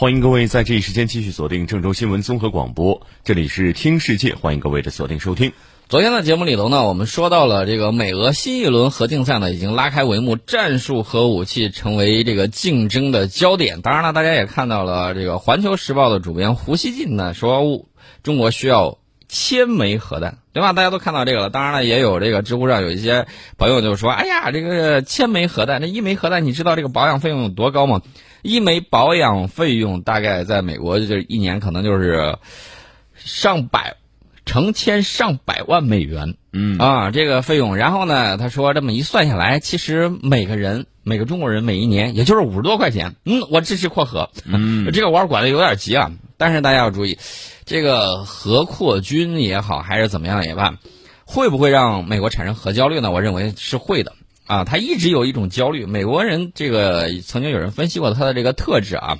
欢迎各位在这一时间继续锁定郑州新闻综合广播，这里是听世界，欢迎各位的锁定收听。昨天的节目里头呢，我们说到了这个美俄新一轮核竞赛呢，已经拉开帷幕，战术核武器成为这个竞争的焦点。当然了，大家也看到了，这个《环球时报》的主编胡锡进呢说，中国需要千枚核弹，对吧？大家都看到这个了。当然了，也有这个知乎上有一些朋友就说，哎呀，这个千枚核弹，这一枚核弹，你知道这个保养费用有多高吗？一枚保养费用大概在美国这一年可能就是上百。成千上百万美元，嗯啊，这个费用。然后呢，他说这么一算下来，其实每个人每个中国人每一年也就是五十多块钱。嗯，我支持扩核，嗯，这个玩管的有点急啊。但是大家要注意，这个核扩军也好，还是怎么样也罢，会不会让美国产生核焦虑呢？我认为是会的啊。他一直有一种焦虑。美国人这个曾经有人分析过他的这个特质啊。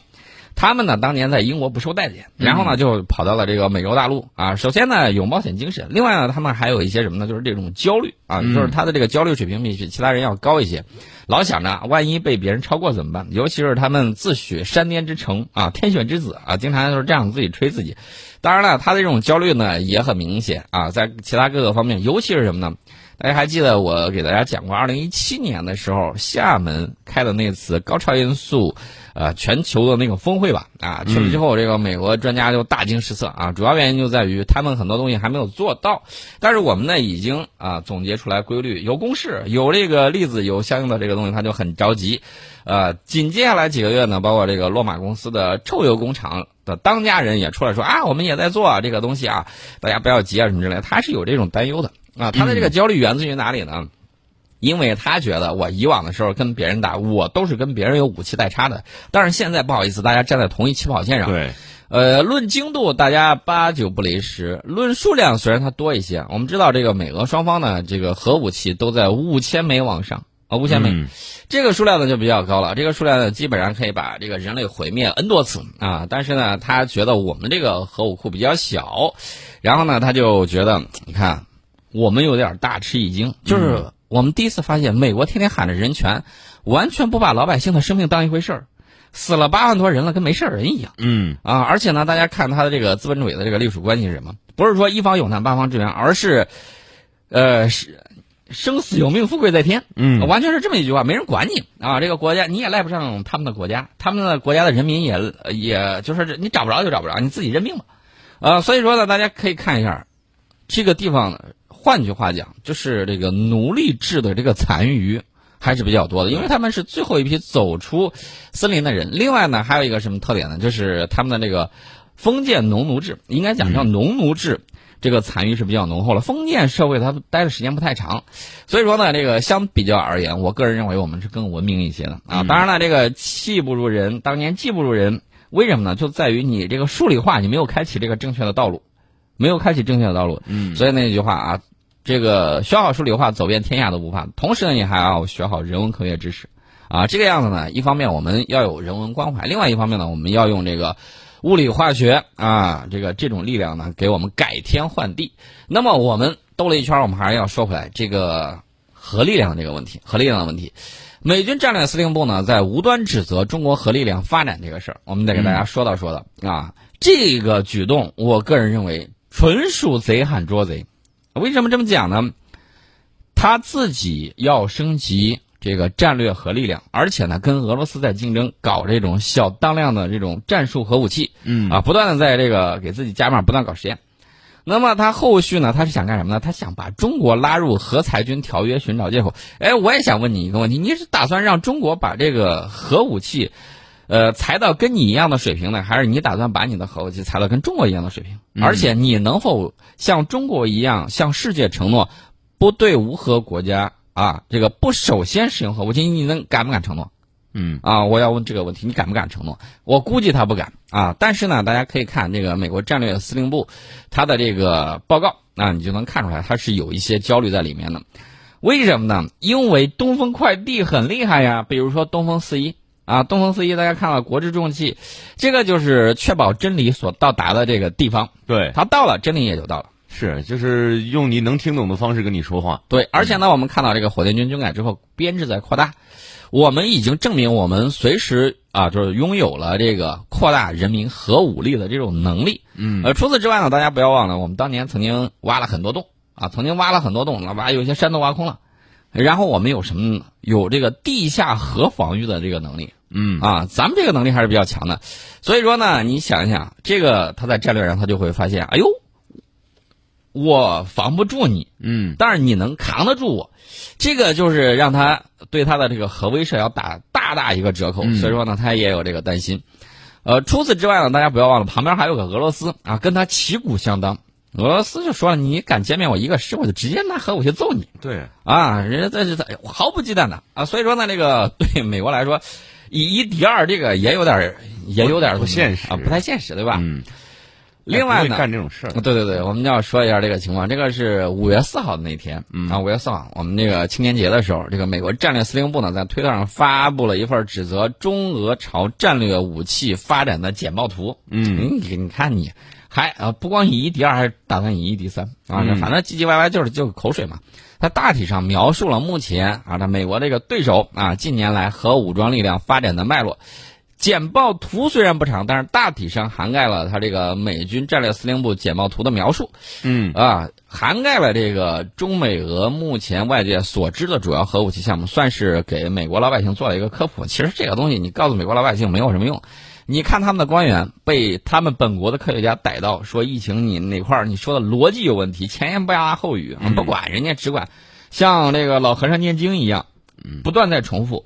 他们呢，当年在英国不受待见，然后呢就跑到了这个美洲大陆啊。首先呢有冒险精神，另外呢他们还有一些什么呢？就是这种焦虑啊，就是他的这个焦虑水平比其他人要高一些，老想着万一被别人超过怎么办？尤其是他们自诩山巅之城啊，天选之子啊，经常就是这样自己吹自己。当然了，他的这种焦虑呢也很明显啊，在其他各个方面，尤其是什么呢？大家还记得我给大家讲过，二零一七年的时候，厦门开的那次高超音速，呃，全球的那个峰会吧？啊，去了之后，这个美国专家就大惊失色啊。主要原因就在于他们很多东西还没有做到，但是我们呢已经啊总结出来规律，有公式，有这个例子，有相应的这个东西，他就很着急。呃，紧接下来几个月呢，包括这个洛马公司的臭油工厂的当家人也出来说啊，我们也在做这个东西啊，大家不要急啊什么之类，他是有这种担忧的。啊，他的这个焦虑源自于哪里呢？因为他觉得我以往的时候跟别人打，我都是跟别人有武器代差的。但是现在不好意思，大家站在同一起跑线上。对，呃，论精度大家八九不离十，论数量虽然它多一些。我们知道这个美俄双方呢，这个核武器都在五千枚往上啊，五千枚，这个数量呢就比较高了。这个数量呢基本上可以把这个人类毁灭 n 多次啊。但是呢，他觉得我们这个核武库比较小，然后呢，他就觉得你看。我们有点大吃一惊，就是我们第一次发现，美国天天喊着人权，完全不把老百姓的生命当一回事儿，死了八万多人了，跟没事人一样。嗯啊，而且呢，大家看他的这个资本主义的这个隶属关系是什么？不是说一方有难八方支援，而是，呃，是生死有命，富贵在天。嗯，完全是这么一句话，没人管你啊，这个国家你也赖不上他们的国家，他们的国家的人民也也就是你找不着就找不着，你自己认命吧。啊，所以说呢，大家可以看一下这个地方。换句话讲，就是这个奴隶制的这个残余还是比较多的，因为他们是最后一批走出森林的人。另外呢，还有一个什么特点呢？就是他们的这个封建农奴制，应该讲叫农奴制，这个残余是比较浓厚了。封建社会它待的时间不太长，所以说呢，这个相比较而言，我个人认为我们是更文明一些的啊。当然了，这个技不如人，当年技不如人，为什么呢？就在于你这个数理化，你没有开启这个正确的道路，没有开启正确的道路。嗯，所以那句话啊。这个学好数理化，走遍天下都不怕。同时呢，你还要学好人文科学知识，啊，这个样子呢，一方面我们要有人文关怀，另外一方面呢，我们要用这个物理化学啊，这个这种力量呢，给我们改天换地。那么我们兜了一圈，我们还是要说回来这个核力量这个问题，核力量的问题。美军战略司令部呢，在无端指责中国核力量发展这个事儿，我们得给大家说道说道啊。这个举动，我个人认为纯属贼喊捉贼。为什么这么讲呢？他自己要升级这个战略核力量，而且呢，跟俄罗斯在竞争，搞这种小当量的这种战术核武器，嗯啊，不断的在这个给自己加码，不断搞实验。那么他后续呢，他是想干什么呢？他想把中国拉入核裁军条约，寻找借口。哎，我也想问你一个问题：你是打算让中国把这个核武器？呃，裁到跟你一样的水平呢，还是你打算把你的核武器裁到跟中国一样的水平？而且你能否像中国一样向世界承诺，不对无核国家啊，这个不首先使用核武器？你能敢不敢承诺？嗯啊，我要问这个问题，你敢不敢承诺？我估计他不敢啊。但是呢，大家可以看这个美国战略司令部他的这个报告，那你就能看出来他是有一些焦虑在里面的。为什么呢？因为东风快递很厉害呀，比如说东风四一。啊，东风四一，大家看了国之重器，这个就是确保真理所到达的这个地方。对，它到了，真理也就到了。是，就是用你能听懂的方式跟你说话。对，而且呢，我们看到这个火箭军军改之后，编制在扩大，我们已经证明我们随时啊，就是拥有了这个扩大人民核武力的这种能力。嗯呃，除此之外呢，大家不要忘了，我们当年曾经挖了很多洞啊，曾经挖了很多洞，把有些山都挖空了。然后我们有什么呢？有这个地下核防御的这个能力嗯啊，咱们这个能力还是比较强的。所以说呢，你想一想，这个他在战略上他就会发现，哎呦，我防不住你，嗯但是你能扛得住我，这个就是让他对他的这个核威慑要打大大一个折扣。嗯所以说呢，他也有这个担心。呃，除此之外呢，大家不要忘了，旁边还有个俄罗斯啊，跟他旗鼓相当。俄罗斯就说了，你敢歼灭我一个师，我就直接拿核武器揍你对，啊！人家这是在毫不忌惮的啊。所以说呢，这个对美国来说，以一敌二，这个也有点也有点不现实啊，不太现实，对吧？嗯，另外呢，干这种事儿，对对对，我们要说一下这个情况。这个是五月四号的那天，嗯啊，五月四号，我们这个青年节的时候，这个美国战略司令部呢在推特上发布了一份指责中俄朝战略武器发展的简报图。嗯你你看你还啊，不光以一敌二，还打算以一敌三啊，嗯反正唧唧歪歪就是就是口水嘛。它大体上描述了目前啊，这美国这个对手啊近年来核武装力量发展的脉络。简报图虽然不长，但是大体上涵盖了它这个美军战略司令部简报图的描述。嗯啊，涵盖了这个中美俄目前外界所知的主要核武器项目，算是给美国老百姓做了一个科普。其实这个东西你告诉美国老百姓没有什么用。你看他们的官员被他们本国的科学家逮到，说疫情你哪块儿你说的逻辑有问题，前言不搭后语，不管人家只管像那个老和尚念经一样，不断在重复。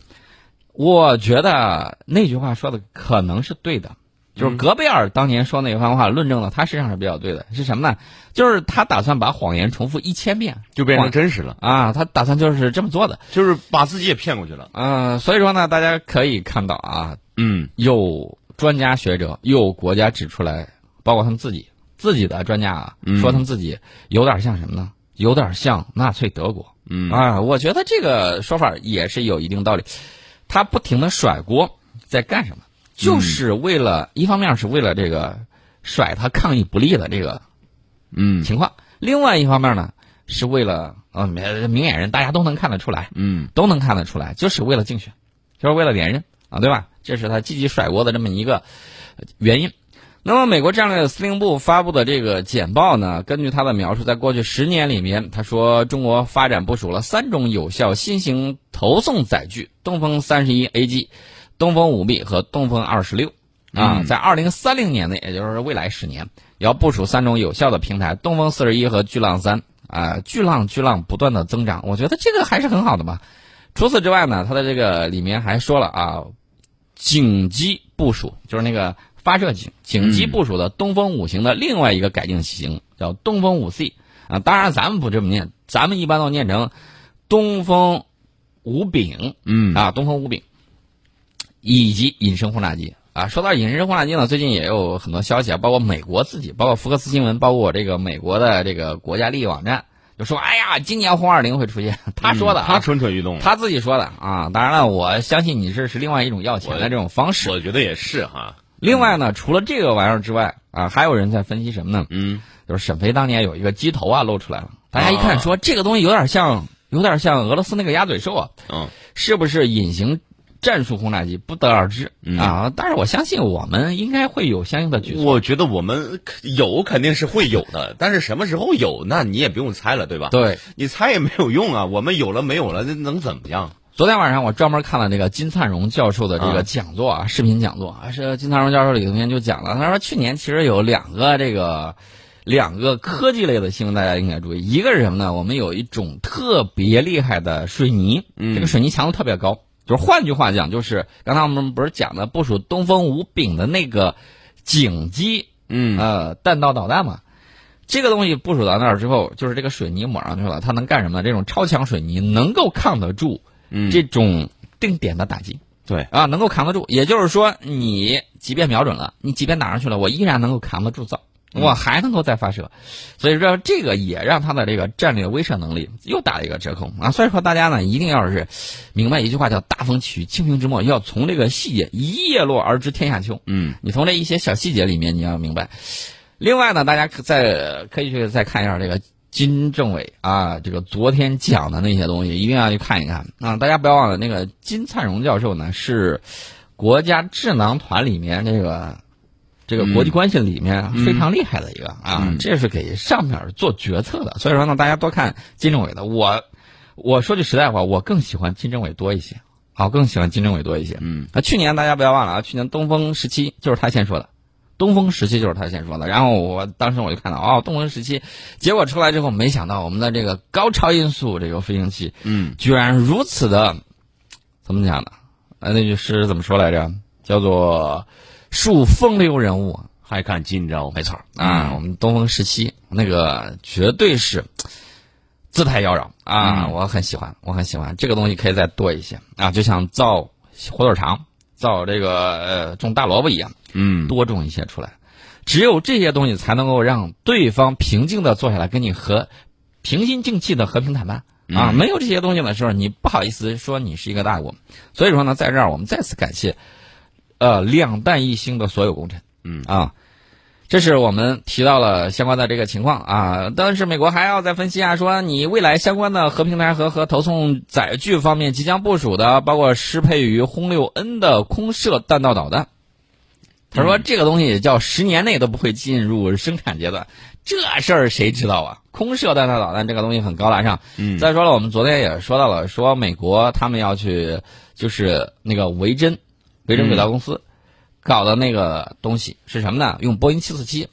我觉得那句话说的可能是对的，就是格贝尔当年说那番话，论证了他实际上是比较对的。是什么呢？就是他打算把谎言重复一千遍就变成真实了，啊，他打算就是这么做的。就是把自己也骗过去了。嗯、所以说呢，大家可以看到啊，嗯有专家学者，又有国家指出来，包括他们自己自己的专家啊，嗯说他们自己有点像什么呢？有点像纳粹德国。嗯啊，我觉得这个说法也是有一定道理。他不停的甩锅，在干什么？就是为了、一方面是为了这个甩他抗议不利的这个嗯情况，另外一方面呢，是为了呃明明眼人大家都能看得出来，嗯都能看得出来，就是为了竞选，就是为了连任啊，对吧？这是他积极甩锅的这么一个呃原因。那么，美国战略司令部发布的这个简报呢，根据他的描述，在过去十年里面，他说中国发展部署了三种有效新型投送载具：东风三十一 AG、东风五 B 和东风二十六。啊，嗯在二零三零年内，也就是未来十年，要部署三种有效的平台：东风四十一和巨浪三。啊，巨浪巨浪不断的增长，我觉得这个还是很好的嘛。除此之外呢，他的这个里面还说了啊，紧急部署就是那个发射井紧急部署的东风五型的另外一个改进型叫东风五 C 啊，当然咱们不这么念，咱们一般都念成东风五丙嗯。啊，东风五丙，以及隐身轰炸机。啊。说到隐身轰炸机呢，最近也有很多消息啊，包括美国自己，包括福克斯新闻，包括这个美国的这个国家利益网站，就说哎呀，今年轰二零会出现，他说的、啊他蠢蠢欲动，他自己说的啊。当然了，我相信你这是另外一种要钱的这种方式。我觉得也是哈。另外呢，除了这个玩意儿之外啊，还有人在分析什么呢？嗯就是沈飞当年有一个鸡头啊露出来了，大家一看啊说这个东西有点像，有点像俄罗斯那个鸭嘴兽啊，嗯是不是隐形战术轰炸机不得而知、嗯啊。但是我相信我们应该会有相应的举措。我觉得我们有肯定是会有的，但是什么时候有，那你也不用猜了，对吧？对，你猜也没有用啊，我们有了没有了，那能怎么样？昨天晚上我专门看了那个金灿荣教授的这啊个讲座啊，视频讲座啊，是金灿荣教授里面就讲了，他说去年其实有两个这个两个科技类的新闻，大家应该注意，一个是什么呢？我们有一种特别厉害的水泥，嗯这个水泥强度特别高，就是换句话讲，就是刚才我们不是讲的部署东风五丙的那个井机嗯呃弹道导弹嘛。这个东西部署到那儿之后，就是这个水泥抹上去了，它能干什么？这种超强水泥能够抗得住嗯这种定点的打击对，啊，能够扛得住。也就是说，你即便瞄准了，你即便打上去了，我依然能够扛得住造，我还能够再发射。所以说，这个也让他的这个战略威慑能力又打了一个折扣啊。所以说，大家呢一定要是明白一句话叫“大风起于青萍之末”，要从这个细节一叶落而知天下秋。嗯你从这一些小细节里面你要明白。另外呢，大家可再可以去再看一下这个金政委啊，这个昨天讲的那些东西，一定要去看一看啊！大家不要忘了，那个金灿荣教授呢是国家智囊团里面这个这个国际关系里面非常厉害的一个啊，这是给上面做决策的。所以说呢，大家多看金政委的。我我说句实在话，我更喜欢金政委多一些，啊，更喜欢金政委多一些。嗯，啊，去年大家不要忘了啊，去年东风十七就是他先说的，东风十七就是他先说的。然后我当时我就看到哦，东风十七，结果出来之后，没想到我们的这个高超音速这个飞行器，嗯，居然如此的，怎么讲呢？呃，那句诗怎么说来着？叫做“树风流人物”，还看今朝，没错啊。我们东风十七那个绝对是 姿态妖娆啊，我很喜欢，我很喜欢这个东西可以再多一些啊，就像造火腿肠、造这个呃种大萝卜一样，嗯，多种一些出来。只有这些东西才能够让对方平静的坐下来跟你和平心静气的和平谈判啊。没有这些东西的时候，你不好意思说你是一个大国。所以说呢，在这儿我们再次感谢。呃，两弹一星的所有工程，嗯啊，这是我们提到了相关的这个情况啊。但是美国还要再分析啊，说你未来相关的和平台和和投送载具方面即将部署的，包括适配于轰六 N 的空射弹道导弹。他说这个东西叫十年内都不会进入生产阶段，这事儿谁知道啊？空射弹道导弹这个东西很高大上。嗯，再说了，我们昨天也说到了，说美国他们要去就是那个维珍。维珍轨道公司搞的那个东西是什么呢？用波音七四七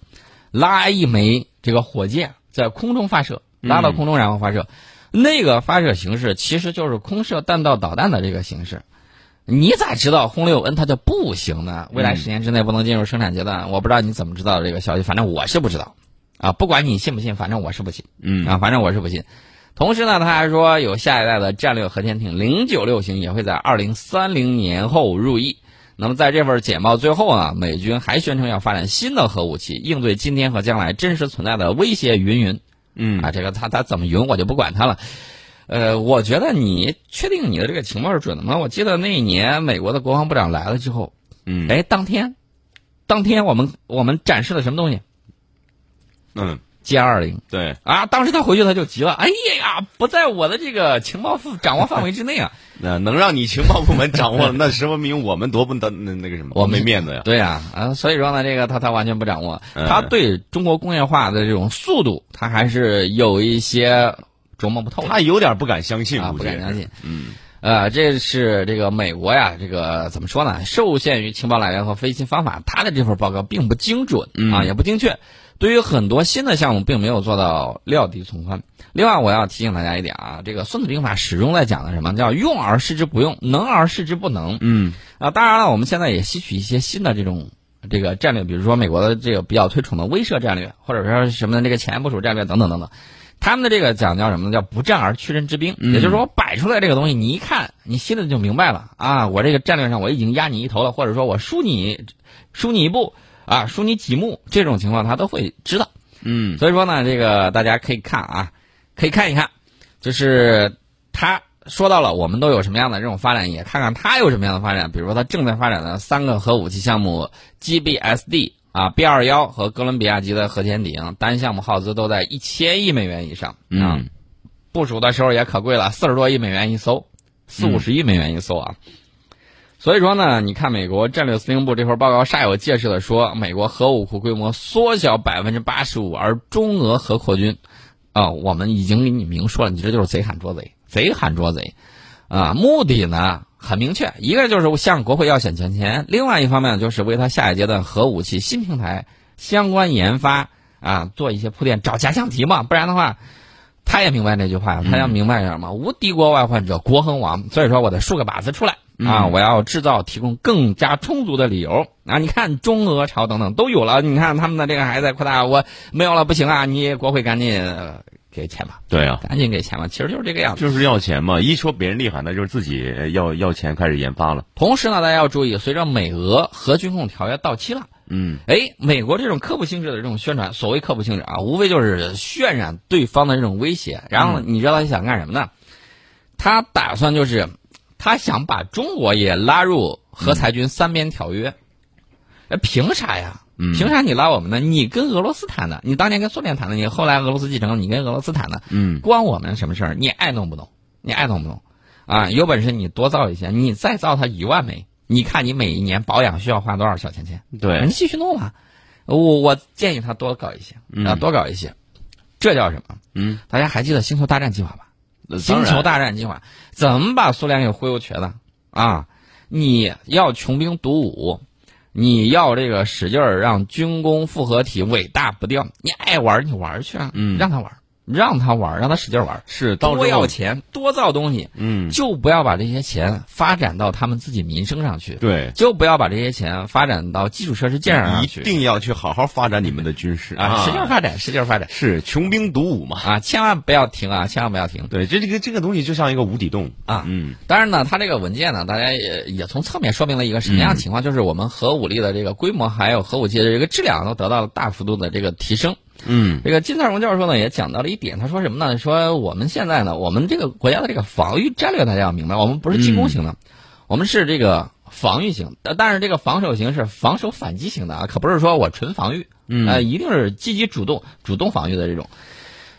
拉一枚这个火箭在空中发射，拉到空中然后发射。那个发射形式其实就是空射弹道导弹的这个形式。你咋知道轰六 N 它就不行呢？未来十年之内不能进入生产阶段？我不知道你怎么知道这个消息，反正我是不知道啊。不管你信不信，反正我是不信。嗯啊，反正我是不信。同时呢，他还说有下一代的战略核潜艇零九六型也会在二零三零年后入役。那么在这份简报最后呢，美军还宣称要发展新的核武器，应对今天和将来真实存在的威胁。云云，嗯啊，这个他他怎么云我就不管他了。呃，我觉得你确定你的这个情报是准的吗？我记得那一年美国的国防部长来了之后，嗯，哎，当天，当天我们我们展示了什么东西嗯，歼二零。对，啊，当时他回去他就急了，哎呀，不在我的这个情报掌握范围之内啊。那能让你情报部门掌握了，那说明我们多不得那那个什么，我没面子呀。对呀，啊，所以说呢，这个他他完全不掌握，嗯他对中国工业化的这种速度，他还是有一些琢磨不透。他有点不敢相信，啊不敢相信。嗯呃，这是这个美国呀，这个怎么说呢？受限于情报来源和分析方法，他的这份报告并不精准啊，嗯也不精确。对于很多新的项目，并没有做到料敌从宽。另外，我要提醒大家一点啊，这个《孙子兵法》始终在讲的什么叫“用而示之不用，能而示之不能”。嗯啊，当然了，我们现在也吸取一些新的这种这个战略，比如说美国的这个比较推崇的威慑战略，或者说什么的这个前沿部署战略等等等等。他们的这个讲叫什么呢？叫不战而屈人之兵，嗯也就是说，我摆出来这个东西，你一看，你心里就明白了啊，我这个战略上我已经压你一头了，或者说我输你，输你一步啊，输你几目，这种情况他都会知道。嗯所以说呢，这个大家可以看啊，可以看一看，就是他说到了我们都有什么样的这种发展，也看看他有什么样的发展。比如说他正在发展的三个核武器项目 GBSD 啊，B 二幺和哥伦比亚级的核潜艇，单项目耗资都在一千亿美元以上啊，嗯部署的时候也可贵了，四十多亿美元一艘，四五十亿美元一艘啊。所以说呢，你看美国战略司令部这份报告煞有介事的说，美国核武库规模缩小百分之八十五，而中俄核扩军，啊、我们已经给你明说了，你这就是贼喊捉贼，贼喊捉贼，啊，目的呢很明确，一个就是向国会要选钱钱，另外一方面就是为他下一阶段核武器新平台相关研发啊做一些铺垫，找假想题嘛，不然的话。他也明白这句话，他要明白什么？无敌国外患者，国恒亡。所以说，我得竖个靶子出来啊！我要制造提供更加充足的理由啊！你看中俄朝等等都有了，你看他们的这个还在扩大，我没有了不行啊！你国会赶紧、呃给钱吧，对啊，赶紧给钱吧，其实就是这个样子。就是要钱嘛。一说别人厉害，那就是自己要要钱开始研发了。同时呢，大家要注意，随着美俄核军控条约到期了。嗯哎，美国这种科普性质的这种宣传，所谓科普性质啊，无非就是渲染对方的这种威胁。然后你知道他想干什么呢？他打算就是，他想把中国也拉入核裁军三边条约。哎，凭啥呀？嗯凭啥你拉我们呢？你跟俄罗斯谈的，你当年跟苏联谈的，你后来俄罗斯继承，你跟俄罗斯谈的，嗯关我们什么事儿？你爱弄不弄？你爱弄不弄？啊，有本事你多造一些，你再造它一万枚，你看你每一年保养需要花多少小钱钱？对你继续弄吧。我我建议他多搞一些啊，多搞一些。这叫什么？嗯，大家还记得星球大战计划吧？星球大战计划怎么把苏联给忽悠瘸的啊？你要穷兵黩武，你要这个使劲儿让军工复合体伟大不掉，你爱玩你玩去啊，嗯，让他玩。让他玩，让他使劲玩，是多要钱，多造东西，嗯，就不要把这些钱发展到他们自己民生上去，对，就不要把这些钱发展到基础设施建设上去，一定要去好好发展你们的军事啊，使劲发展，使劲发展，是穷兵黩武嘛。啊，千万不要停啊，千万不要停，对，这这个这个东西就像一个无底洞。啊，嗯，当然呢，他这个文件呢，大家也也从侧面说明了一个什么样的情况，就是我们核武力的这个规模还有核武器的这个质量都得到了大幅度的这个提升。嗯，这个金灿荣教授呢也讲到了一点，他说什么呢？说我们现在呢，我们这个国家的这个防御战略，大家要明白，我们不是进攻型的，我们是这个防御型。但是这个防守型是防守反击型的啊，可不是说我纯防御，呃，一定是积极主动、主动防御的这种。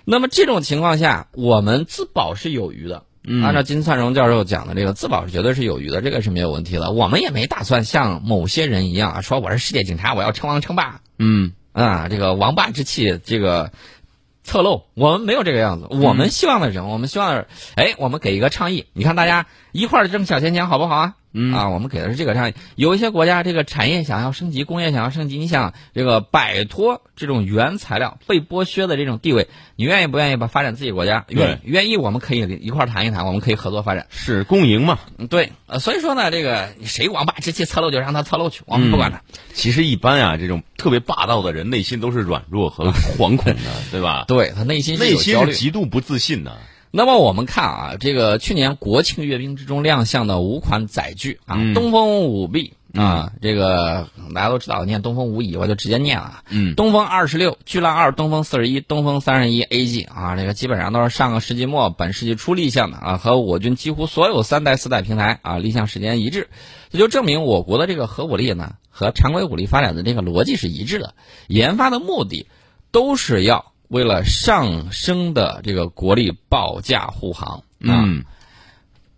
那么这种情况下，我们自保是有余的。按照金灿荣教授讲的，这个自保是绝对是有余的，这个是没有问题的。我们也没打算像某些人一样啊，说我是世界警察，我要称王称霸。嗯。啊，这个王霸之气，这个侧漏，我们没有这个样子。我们希望的人，我们希望的，哎，我们给一个倡议，你看大家一块儿挣小钱钱，好不好啊？嗯啊，我们给的是这个倡议。有一些国家，这个产业想要升级，工业想要升级，你想这个摆脱这种原材料被剥削的这种地位，你愿意不愿意把发展自己国家？愿愿意，我们可以一块儿谈一谈，我们可以合作发展。是共赢嘛？对，呃，所以说呢，这个谁王霸之气侧漏就让他侧漏去，我们不管他。其实一般啊，这种特别霸道的人，内心都是软弱和惶恐的，对吧？对他内心内心是极度不自信的。那么我们看啊，这个去年国庆阅兵之中亮相的五款载具啊，东风五 B 啊，这个大家都知道，念东风五乙，我就直接念了。嗯，东风二十六、巨浪二、东风四十一、东风三十一 AG 啊，这个基本上都是上个世纪末本世纪初立项的啊，和我军几乎所有三代、四代平台啊立项时间一致，这就证明我国的这个核武力呢和常规武力发展的这个逻辑是一致的，研发的目的都是要。为了上升的这个国力保驾护航啊，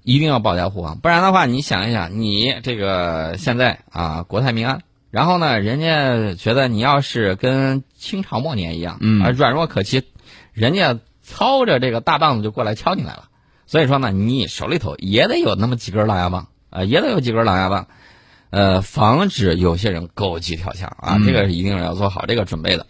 一定要保驾护航，不然的话，你想一想，你这个现在啊国泰民安，然后呢，人家觉得你要是跟清朝末年一样，啊软弱可欺，人家操着这个大棒子就过来敲你来了。所以说呢，你手里头也得有那么几根狼牙棒啊，也得有几根狼牙棒，呃，防止有些人狗急跳墙啊，这个是一定要做好这个准备的。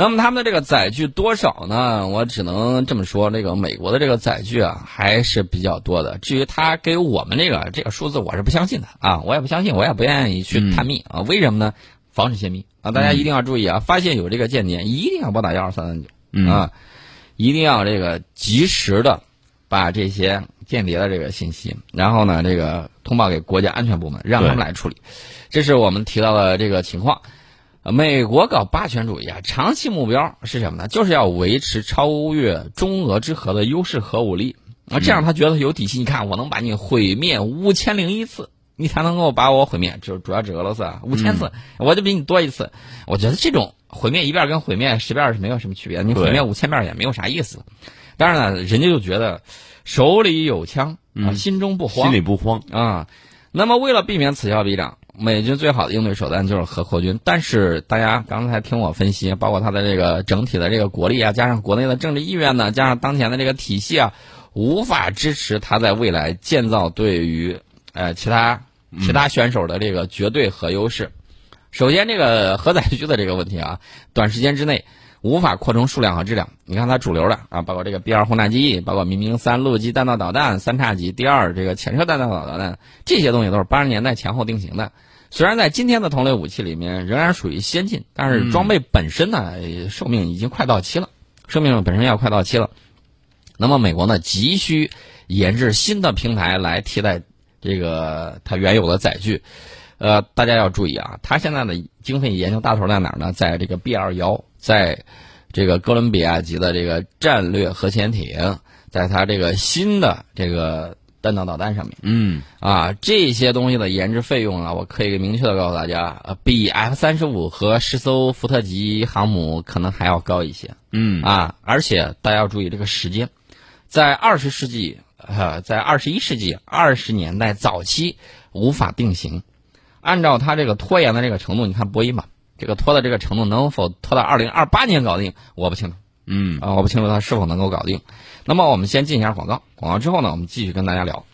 那么他们的这个载具多少呢？我只能这么说，这个美国的这个载具啊还是比较多的。至于他给我们这个这个数字，我是不相信的啊，我也不相信，我也不愿意去探秘啊。为什么呢？防止泄密啊！大家一定要注意啊！发现有这个间谍，一定要拨打幺二三三九啊！一定要这个及时的把这些间谍的这个信息，然后呢，这个通报给国家安全部门，让他们来处理。这是我们提到的这个情况。美国搞霸权主义啊，长期目标是什么呢？就是要维持超越中俄之和的优势核武力啊，这样他觉得有底气。你看，我能把你毁灭五千零一次，你才能够把我毁灭，就主要指俄罗斯啊，五千次，我就比你多一次。我觉得这种毁灭一遍跟毁灭十遍是没有什么区别，你毁灭五千遍也没有啥意思。当然了，人家就觉得手里有枪啊，心中不慌，心里不慌啊。那么为了避免此消彼长。美军最好的应对手段就是核扩军，但是大家刚才听我分析，包括它的这个整体的这个国力啊，加上国内的政治意愿呢，加上当前的这个体系啊，无法支持它在未来建造对于呃其他其他选手的这个绝对核优势。首先，这个核载具的这个问题啊，短时间之内无法扩充数量和质量。你看它主流的啊，包括这个 B 二轰炸机，包括民兵三陆基弹道导弹、三叉戟第二这个潜射弹道导弹，这些东西都是八十年代前后定型的。虽然在今天的同类武器里面仍然属于先进，但是装备本身呢，寿命已经快到期了，寿命本身要快到期了。那么美国呢，急需研制新的平台来替代这个它原有的载具。呃，大家要注意啊，它现在的经费研究大头在哪儿呢？在这个 B 二幺，在这个哥伦比亚级的这个战略核潜艇，在它这个新的这个。弹道导弹上面。嗯。啊这些东西的研制费用啊我可以明确的告诉大家比 f 三十五和十艘福特级航母可能还要高一些嗯。啊而且大家要注意这个时间在二十世纪呃在二十一世纪二十年代早期无法定型。按照它这个拖延的这个程度你看波音嘛这个拖到这个程度能否拖到二零二八年搞定我不清楚嗯。啊我不清楚它是否能够搞定那么我们先进一下广告广告之后呢我们继续跟大家聊。